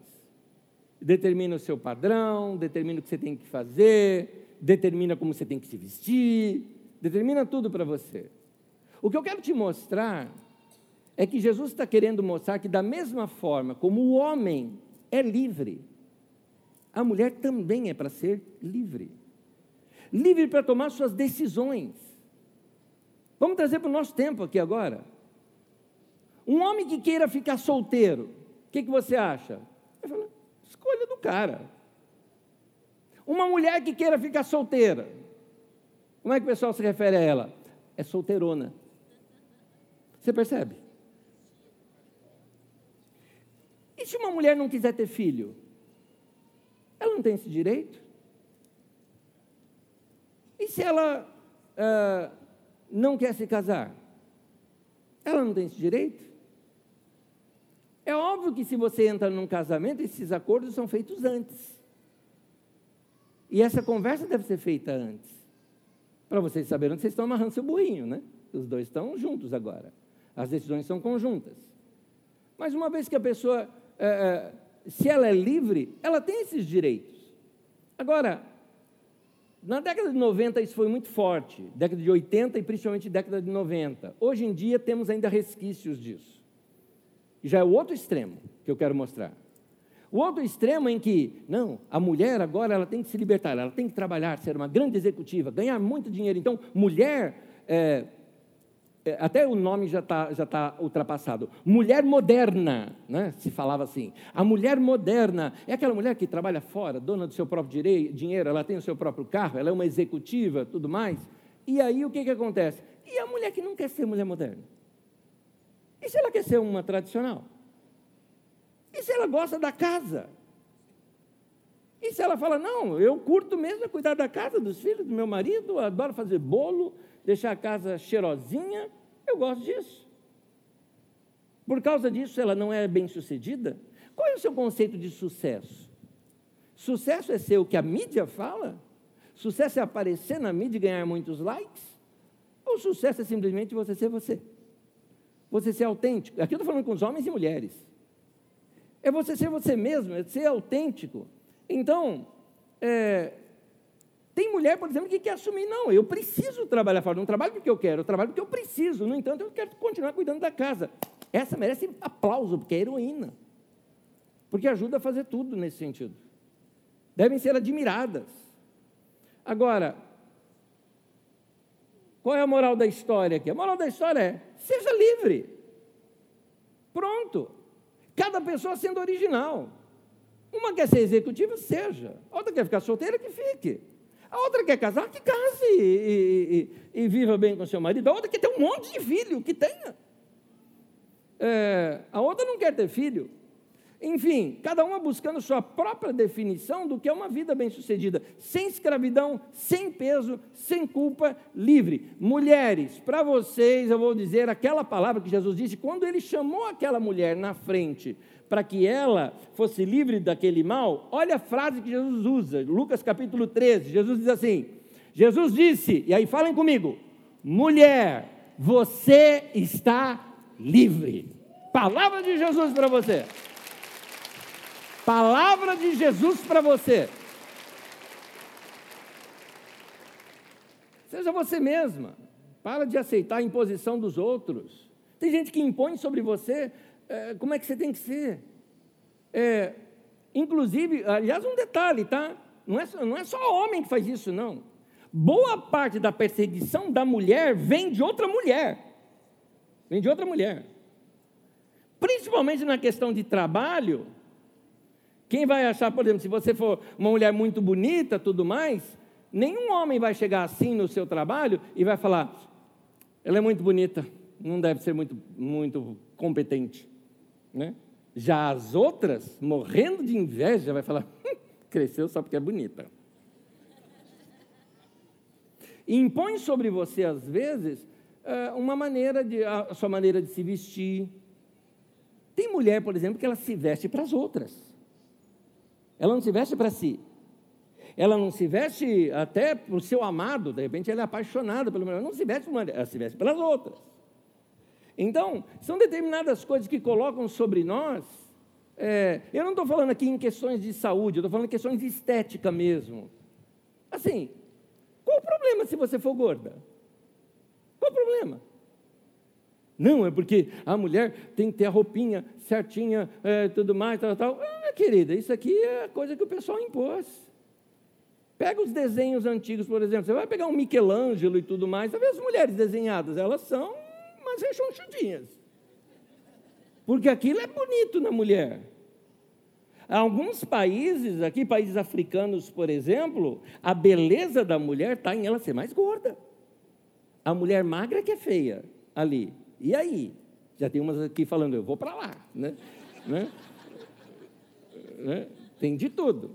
Determina o seu padrão, determina o que você tem que fazer, determina como você tem que se vestir, determina tudo para você. O que eu quero te mostrar é que Jesus está querendo mostrar que, da mesma forma como o homem é livre, a mulher também é para ser livre. Livre para tomar suas decisões Vamos trazer para o nosso tempo aqui agora. Um homem que queira ficar solteiro, o que, que você acha? Falo, escolha do cara. Uma mulher que queira ficar solteira, como é que o pessoal se refere a ela? É solteirona. Você percebe? E se uma mulher não quiser ter filho? Ela não tem esse direito? E se ela uh, não quer se casar, ela não tem esse direito? É óbvio que se você entra num casamento, esses acordos são feitos antes. E essa conversa deve ser feita antes. Para vocês saberem onde vocês estão amarrando seu burrinho, né? Os dois estão juntos agora. As decisões são conjuntas. Mas uma vez que a pessoa, é, se ela é livre, ela tem esses direitos. Agora, na década de 90 isso foi muito forte, década de 80 e principalmente década de 90. Hoje em dia temos ainda resquícios disso. Já é o outro extremo que eu quero mostrar. O outro extremo em que, não, a mulher agora ela tem que se libertar, ela tem que trabalhar, ser uma grande executiva, ganhar muito dinheiro. Então, mulher é, até o nome já está já tá ultrapassado. Mulher moderna, né? se falava assim. A mulher moderna é aquela mulher que trabalha fora, dona do seu próprio dinheiro, ela tem o seu próprio carro, ela é uma executiva, tudo mais. E aí o que, que acontece? E a mulher que não quer ser mulher moderna? E se ela quer ser uma tradicional? E se ela gosta da casa? E se ela fala, não, eu curto mesmo é cuidar da casa, dos filhos, do meu marido, adoro fazer bolo, deixar a casa cheirosinha, eu gosto disso. Por causa disso, ela não é bem sucedida? Qual é o seu conceito de sucesso? Sucesso é ser o que a mídia fala? Sucesso é aparecer na mídia e ganhar muitos likes? Ou sucesso é simplesmente você ser você? Você ser autêntico? Aqui eu estou falando com os homens e mulheres. É você ser você mesmo, é ser autêntico. Então, é, tem mulher, por exemplo, que quer assumir, não, eu preciso trabalhar fora, não trabalho porque eu quero, eu trabalho porque eu preciso, no entanto, eu quero continuar cuidando da casa. Essa merece aplauso, porque é heroína, porque ajuda a fazer tudo nesse sentido. Devem ser admiradas. Agora, qual é a moral da história aqui? A moral da história é: seja livre. Pronto. Cada pessoa sendo original. Uma quer ser executiva, seja. Outra quer ficar solteira, que fique. A outra quer casar, que case e, e, e, viva bem com seu marido. A outra quer ter um monte de filho, que tenha. É, a outra não quer ter filho. Enfim, cada uma buscando sua própria definição do que é uma vida bem-sucedida, sem escravidão, sem peso, sem culpa, livre. Mulheres, para vocês eu vou dizer aquela palavra que Jesus disse quando ele chamou aquela mulher na frente para que ela fosse livre daquele mal, olha a frase que Jesus usa, Lucas capítulo 13. Jesus diz assim: Jesus disse, e aí falem comigo, mulher, você está livre. Palavra de Jesus para você. Palavra de Jesus para você. Seja você mesma. Para de aceitar a imposição dos outros. Tem gente que impõe sobre você é, como é que você tem que ser. É, inclusive, aliás, um detalhe, tá? Não é, não é só homem que faz isso, não. Boa parte da perseguição da mulher vem de outra mulher. Vem de outra mulher. Principalmente na questão de trabalho. Quem vai achar, por exemplo, se você for uma mulher muito bonita, tudo mais, nenhum homem vai chegar assim no seu trabalho e vai falar: ela é muito bonita, não deve ser muito, muito competente. Né? Já as outras, morrendo de inveja, vai falar: hum, cresceu só porque é bonita. E impõe sobre você, às vezes, eh, uma maneira de, a sua maneira de se vestir. Tem mulher, por exemplo, que ela se veste para as outras. Ela não se veste para si. Ela não se veste até para o seu amado, de repente ela é apaixonada pelo mulher, não se veste, ela se veste pelas outras. Então, são determinadas coisas que colocam sobre nós. É, eu não estou falando aqui em questões de saúde, eu estou falando em questões de estética mesmo. Assim, qual o problema se você for gorda? Qual o problema? Não, é porque a mulher tem que ter a roupinha certinha, é, tudo mais, tal, tal. Ah, querida, isso aqui é coisa que o pessoal impôs. Pega os desenhos antigos, por exemplo. Você vai pegar um Michelangelo e tudo mais. Sabe as mulheres desenhadas? Elas são umas rechonchudinhas. Porque aquilo é bonito na mulher. Alguns países, aqui, países africanos, por exemplo, a beleza da mulher está em ela ser mais gorda. A mulher magra que é feia ali. E aí? Já tem umas aqui falando, eu vou para lá. Né? *laughs* né? né? Tem de tudo.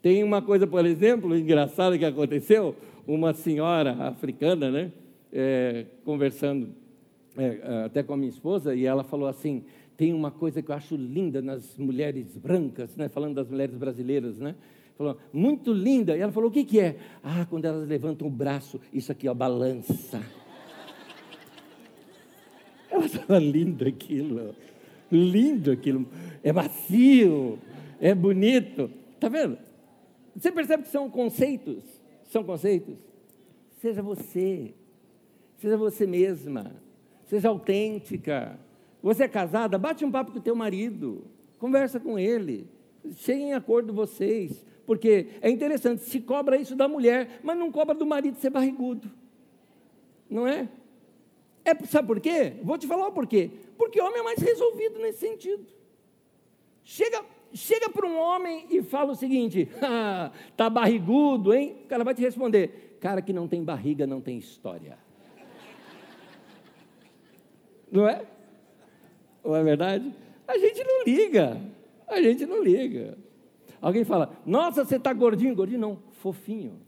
Tem uma coisa, por exemplo, engraçada que aconteceu, uma senhora africana, né? É, conversando é, até com a minha esposa, e ela falou assim: tem uma coisa que eu acho linda nas mulheres brancas, né? falando das mulheres brasileiras, né? Falou, muito linda. E ela falou: o que, que é? Ah, quando elas levantam o braço, isso aqui, ó, balança. *laughs* Ela estava lindo aquilo, lindo aquilo, é macio, é bonito. Está vendo? Você percebe que são conceitos? São conceitos? Seja você. Seja você mesma. Seja autêntica. Você é casada, bate um papo com o teu marido. Conversa com ele. Cheguem em acordo vocês. Porque é interessante, se cobra isso da mulher, mas não cobra do marido ser barrigudo. Não é? é sabe por quê? Vou te falar o porquê. Porque homem é mais resolvido nesse sentido. Chega, chega para um homem e fala o seguinte: *laughs* ah, tá barrigudo, hein? O cara vai te responder: cara que não tem barriga não tem história. Não é? Não é verdade? A gente não liga. A gente não liga. Alguém fala, nossa, você está gordinho, gordinho não, fofinho.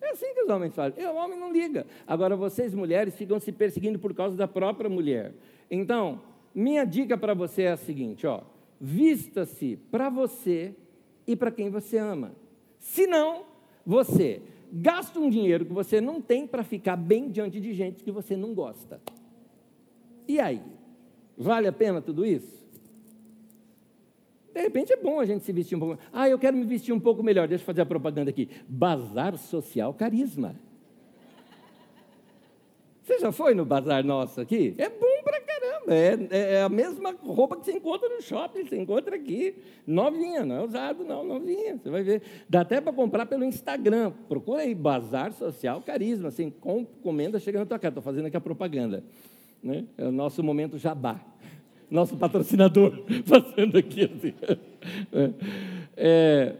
É assim que os homens fazem. O homem não liga. Agora, vocês, mulheres, ficam se perseguindo por causa da própria mulher. Então, minha dica para você é a seguinte: ó, vista-se para você e para quem você ama. Se não, você gasta um dinheiro que você não tem para ficar bem diante de gente que você não gosta. E aí? Vale a pena tudo isso? De repente é bom a gente se vestir um pouco. Ah, eu quero me vestir um pouco melhor. Deixa eu fazer a propaganda aqui. Bazar Social Carisma. Você já foi no bazar nosso aqui? É bom pra caramba. É, é, é, a mesma roupa que você encontra no shopping, você encontra aqui. Novinha, não é usado, não, novinha. Você vai ver. Dá até para comprar pelo Instagram. Procura aí, Bazar Social Carisma. Assim, com, comenda, chega na tua casa. Estou fazendo aqui a propaganda. Né? É o nosso momento jabá. Nosso patrocinador *laughs* fazendo aqui assim. É, é,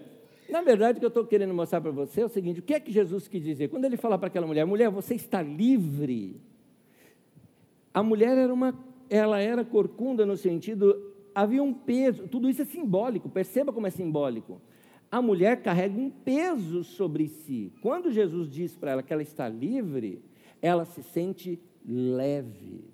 na verdade, o que eu estou querendo mostrar para você é o seguinte: o que é que Jesus quis dizer? Quando ele fala para aquela mulher, mulher, você está livre. A mulher era uma, ela era corcunda no sentido, havia um peso, tudo isso é simbólico, perceba como é simbólico. A mulher carrega um peso sobre si. Quando Jesus diz para ela que ela está livre, ela se sente leve.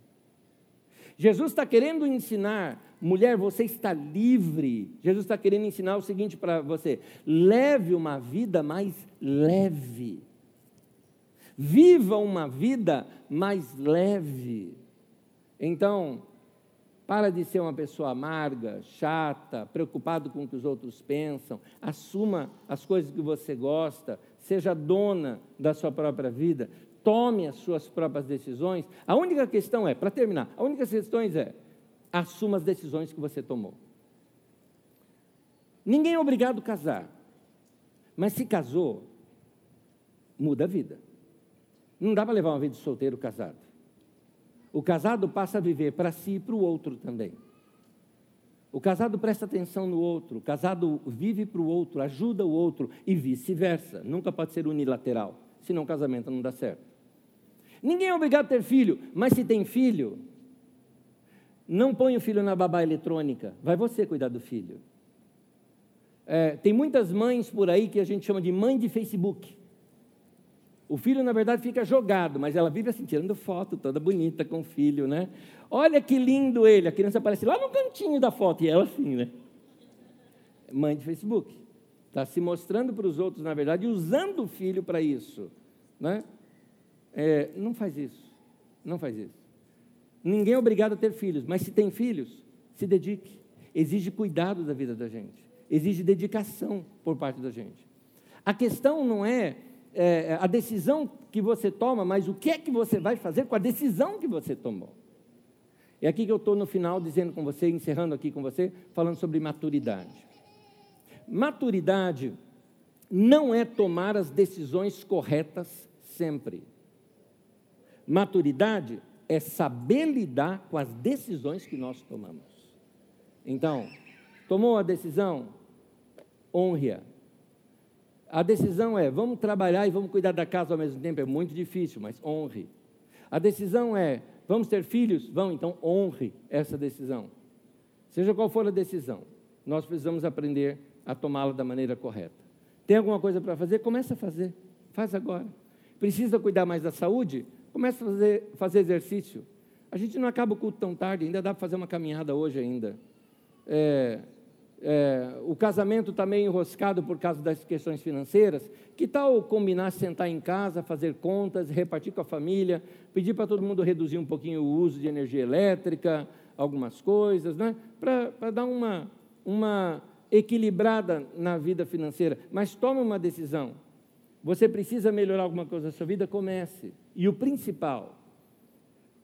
Jesus está querendo ensinar Mulher, você está livre. Jesus está querendo ensinar o seguinte para você: leve uma vida mais leve. Viva uma vida mais leve. Então, para de ser uma pessoa amarga, chata, preocupado com o que os outros pensam. Assuma as coisas que você gosta. Seja dona da sua própria vida. Tome as suas próprias decisões. A única questão é, para terminar, a única questão é: assuma as decisões que você tomou. Ninguém é obrigado a casar, mas se casou, muda a vida. Não dá para levar uma vida de solteiro casado. O casado passa a viver para si e para o outro também. O casado presta atenção no outro, o casado vive para o outro, ajuda o outro e vice-versa. Nunca pode ser unilateral, senão o casamento não dá certo. Ninguém é obrigado a ter filho, mas se tem filho, não põe o filho na babá eletrônica, vai você cuidar do filho. É, tem muitas mães por aí que a gente chama de mãe de Facebook. O filho, na verdade, fica jogado, mas ela vive assim, tirando foto toda bonita com o filho, né? Olha que lindo ele, a criança aparece lá no cantinho da foto, e ela assim, né? Mãe de Facebook. Está se mostrando para os outros, na verdade, usando o filho para isso. Né? É, não faz isso. Não faz isso. Ninguém é obrigado a ter filhos, mas se tem filhos, se dedique. Exige cuidado da vida da gente, exige dedicação por parte da gente. A questão não é, é a decisão que você toma, mas o que é que você vai fazer com a decisão que você tomou. É aqui que eu estou no final dizendo com você, encerrando aqui com você, falando sobre maturidade. Maturidade não é tomar as decisões corretas sempre. Maturidade é saber lidar com as decisões que nós tomamos. Então, tomou a decisão, honre-a. A decisão é, vamos trabalhar e vamos cuidar da casa ao mesmo tempo, é muito difícil, mas honre. A decisão é, vamos ter filhos? Vão, então honre essa decisão. Seja qual for a decisão, nós precisamos aprender a tomá-la da maneira correta. Tem alguma coisa para fazer? Começa a fazer. Faz agora. Precisa cuidar mais da saúde? Começa a fazer, fazer exercício. A gente não acaba o culto tão tarde, ainda dá para fazer uma caminhada hoje ainda. É, é, o casamento está meio enroscado por causa das questões financeiras. Que tal combinar sentar em casa, fazer contas, repartir com a família, pedir para todo mundo reduzir um pouquinho o uso de energia elétrica, algumas coisas, né? para dar uma, uma equilibrada na vida financeira. Mas tome uma decisão. Você precisa melhorar alguma coisa na sua vida? Comece. E o principal,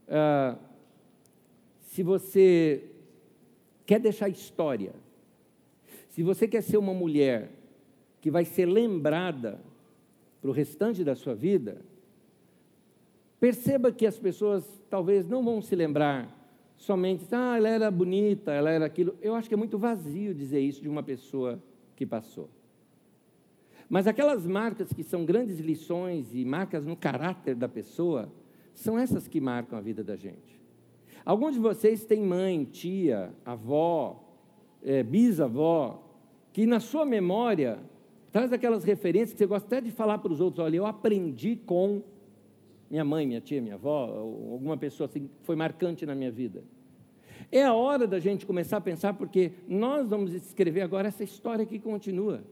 ah, se você quer deixar história, se você quer ser uma mulher que vai ser lembrada para o restante da sua vida, perceba que as pessoas talvez não vão se lembrar somente, ah, ela era bonita, ela era aquilo. Eu acho que é muito vazio dizer isso de uma pessoa que passou. Mas aquelas marcas que são grandes lições e marcas no caráter da pessoa, são essas que marcam a vida da gente. Alguns de vocês têm mãe, tia, avó, é, bisavó, que na sua memória traz aquelas referências que você gosta até de falar para os outros: olha, eu aprendi com minha mãe, minha tia, minha avó, alguma pessoa assim que foi marcante na minha vida. É a hora da gente começar a pensar, porque nós vamos escrever agora essa história que continua.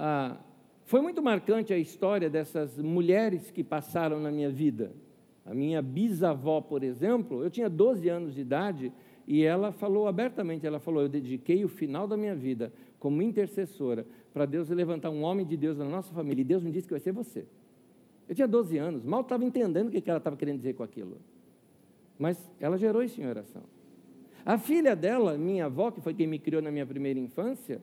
Ah, foi muito marcante a história dessas mulheres que passaram na minha vida. A minha bisavó, por exemplo, eu tinha 12 anos de idade E ela falou abertamente, ela falou, eu dediquei o final da minha vida como intercessora para Deus levantar um homem de Deus na nossa família. E Deus me disse que vai ser você. Eu tinha 12 anos, mal estava entendendo o que ela estava querendo dizer com aquilo. Mas ela gerou isso em oração. A filha dela, minha avó, que foi quem me criou na minha primeira infância,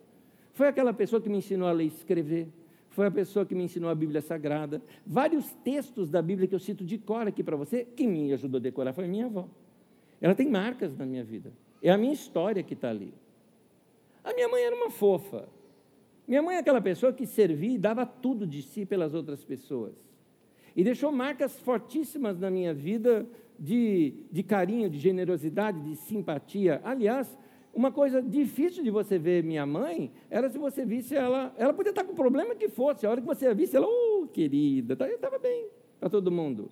foi aquela pessoa que me ensinou a ler e escrever, foi a pessoa que me ensinou a Bíblia Sagrada. Vários textos da Bíblia que eu cito de cor aqui para você, quem me ajudou a decorar foi minha avó. Ela tem marcas na minha vida. É a minha história que está ali. A minha mãe era uma fofa. Minha mãe é aquela pessoa que servia e dava tudo de si pelas outras pessoas. E deixou marcas fortíssimas na minha vida de, de carinho, de generosidade, de simpatia. Aliás, uma coisa difícil de você ver minha mãe era se você visse ela. Ela podia estar com o problema que fosse. A hora que você a visse, ela, oh, querida, tá, estava bem para todo mundo.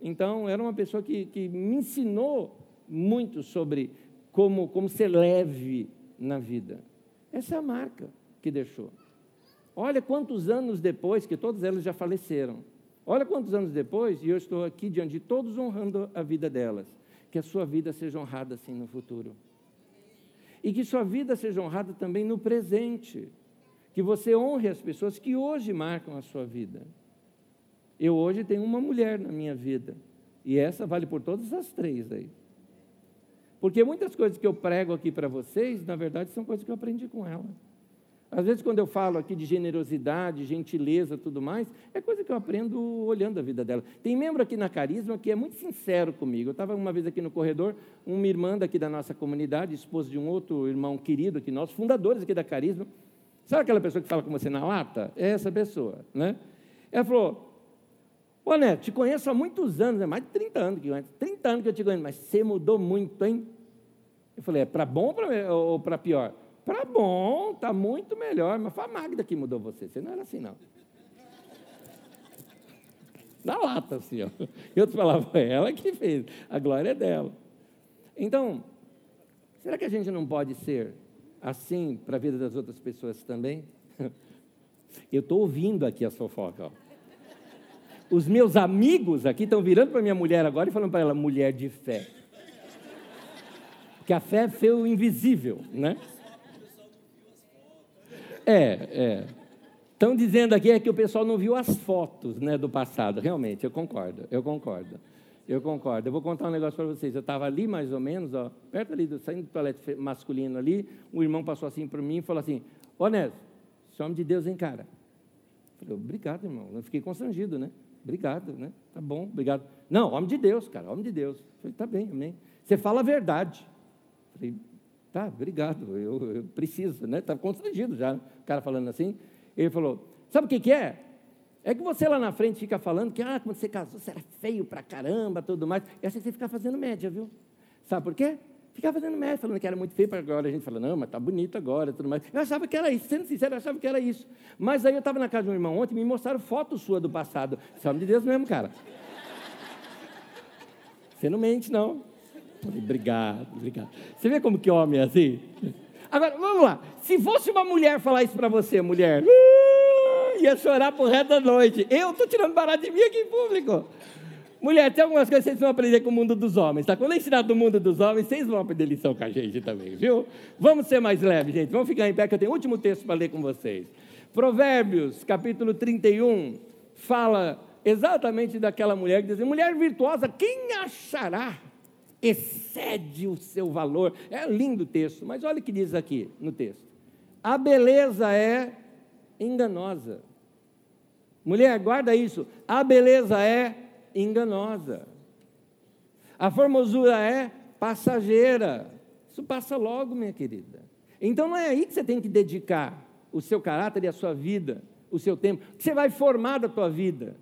Então, era uma pessoa que, que me ensinou muito sobre como, como ser leve na vida. Essa é a marca que deixou. Olha quantos anos depois, que todas elas já faleceram. Olha quantos anos depois, e eu estou aqui diante de todos honrando a vida delas. Que a sua vida seja honrada assim no futuro. E que sua vida seja honrada também no presente. Que você honre as pessoas que hoje marcam a sua vida. Eu hoje tenho uma mulher na minha vida. E essa vale por todas as três aí. Porque muitas coisas que eu prego aqui para vocês, na verdade, são coisas que eu aprendi com ela. Às vezes, quando eu falo aqui de generosidade, gentileza, tudo mais, é coisa que eu aprendo olhando a vida dela. Tem membro aqui na Carisma que é muito sincero comigo. Eu estava uma vez aqui no corredor, uma irmã daqui da nossa comunidade, esposa de um outro irmão querido aqui nosso, fundadores aqui da Carisma. Sabe aquela pessoa que fala com você na lata? É essa pessoa, né? Ela falou, Ô Neto, te conheço há muitos anos, é mais de 30 anos que eu conheço, 30 anos que eu te conheço, mas você mudou muito, hein? Eu falei, é para bom ou para pior? Para bom, está muito melhor, mas foi a Magda que mudou você, você não era assim não. Na lata, assim, ó. E outros falavam, foi ela que fez, a glória é dela. Então, será que a gente não pode ser assim para a vida das outras pessoas também? *laughs* Eu estou ouvindo aqui a fofoca, ó. Os meus amigos aqui estão virando para minha mulher agora e falando para ela, mulher de fé. Porque a fé é o invisível, né? É, é. Estão dizendo aqui é que o pessoal não viu as fotos né, do passado. Realmente, eu concordo, eu concordo. Eu concordo. Eu vou contar um negócio para vocês. Eu estava ali mais ou menos, ó, perto ali, do, saindo do toalete masculino ali, um irmão passou assim por mim e falou assim, ô esse homem de Deus, hein, cara? Eu falei, obrigado, irmão. Eu fiquei constrangido, né? Obrigado, né? Tá bom, obrigado. Não, homem de Deus, cara, homem de Deus. Eu falei, tá bem, amém. Você fala a verdade. Eu falei, tá, obrigado, eu, eu preciso, né? Estava constrangido já, o cara falando assim. Ele falou, sabe o que, que é? É que você lá na frente fica falando que, ah, quando você casou, você era feio pra caramba, tudo mais. E assim você fica fazendo média, viu? Sabe por quê? Ficava fazendo média, falando que era muito feio, agora a gente fala, não, mas tá bonito agora, tudo mais. Eu achava que era isso, sendo sincero, eu achava que era isso. Mas aí eu estava na casa de um irmão ontem, me mostraram foto sua do passado. Você de Deus mesmo, cara. Você não mente, não. Obrigado, obrigado. Você vê como que homem é assim? Agora, vamos lá. Se fosse uma mulher falar isso para você, mulher, uh, ia chorar por resto da noite. Eu estou tirando barato de mim aqui em público. Mulher, tem algumas coisas que vocês vão aprender com o mundo dos homens, tá? Quando eu ensinar do mundo dos homens, vocês vão aprender lição com a gente também, viu? Vamos ser mais leves, gente. Vamos ficar em pé, que eu tenho o último texto para ler com vocês. Provérbios, capítulo 31, fala exatamente daquela mulher que diz: assim, mulher virtuosa, quem achará? Excede o seu valor. É lindo o texto, mas olha o que diz aqui no texto. A beleza é enganosa. Mulher, guarda isso. A beleza é enganosa. A formosura é passageira. Isso passa logo, minha querida. Então não é aí que você tem que dedicar o seu caráter e a sua vida, o seu tempo, que você vai formar da tua vida.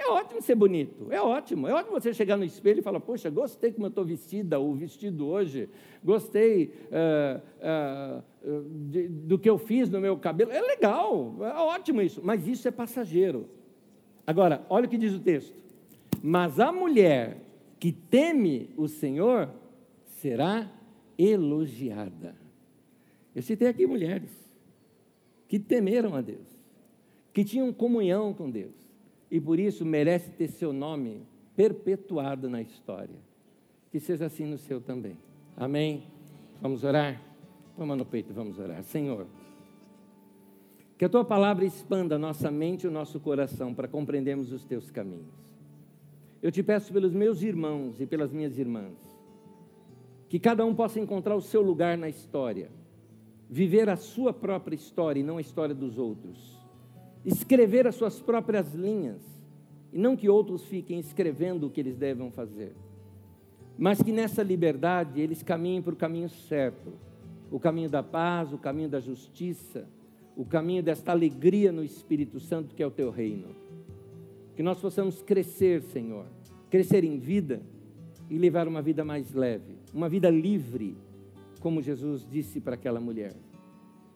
É ótimo ser bonito, é ótimo. É ótimo você chegar no espelho e falar, poxa, gostei como eu estou vestida ou vestido hoje, gostei uh, uh, de, do que eu fiz no meu cabelo. É legal, é ótimo isso, mas isso é passageiro. Agora, olha o que diz o texto. Mas a mulher que teme o Senhor será elogiada. Eu citei aqui mulheres que temeram a Deus, que tinham comunhão com Deus, e por isso merece ter seu nome perpetuado na história. Que seja assim no seu também. Amém? Vamos orar? Vamos no peito, vamos orar. Senhor, que a tua palavra expanda nossa mente e o nosso coração para compreendermos os teus caminhos. Eu te peço pelos meus irmãos e pelas minhas irmãs, que cada um possa encontrar o seu lugar na história, viver a sua própria história e não a história dos outros, escrever as suas próprias linhas e não que outros fiquem escrevendo o que eles devem fazer, mas que nessa liberdade eles caminhem para o caminho certo, o caminho da paz, o caminho da justiça, o caminho desta alegria no Espírito Santo que é o teu reino. Que nós possamos crescer, Senhor, crescer em vida e levar uma vida mais leve, uma vida livre, como Jesus disse para aquela mulher.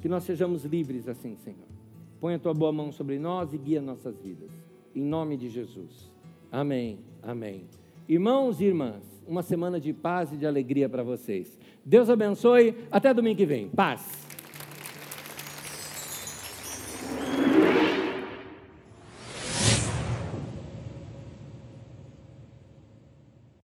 Que nós sejamos livres assim, Senhor. Põe a tua boa mão sobre nós e guia nossas vidas em nome de Jesus. Amém, amém. Irmãos e irmãs, uma semana de paz e de alegria para vocês. Deus abençoe. Até domingo que vem. Paz.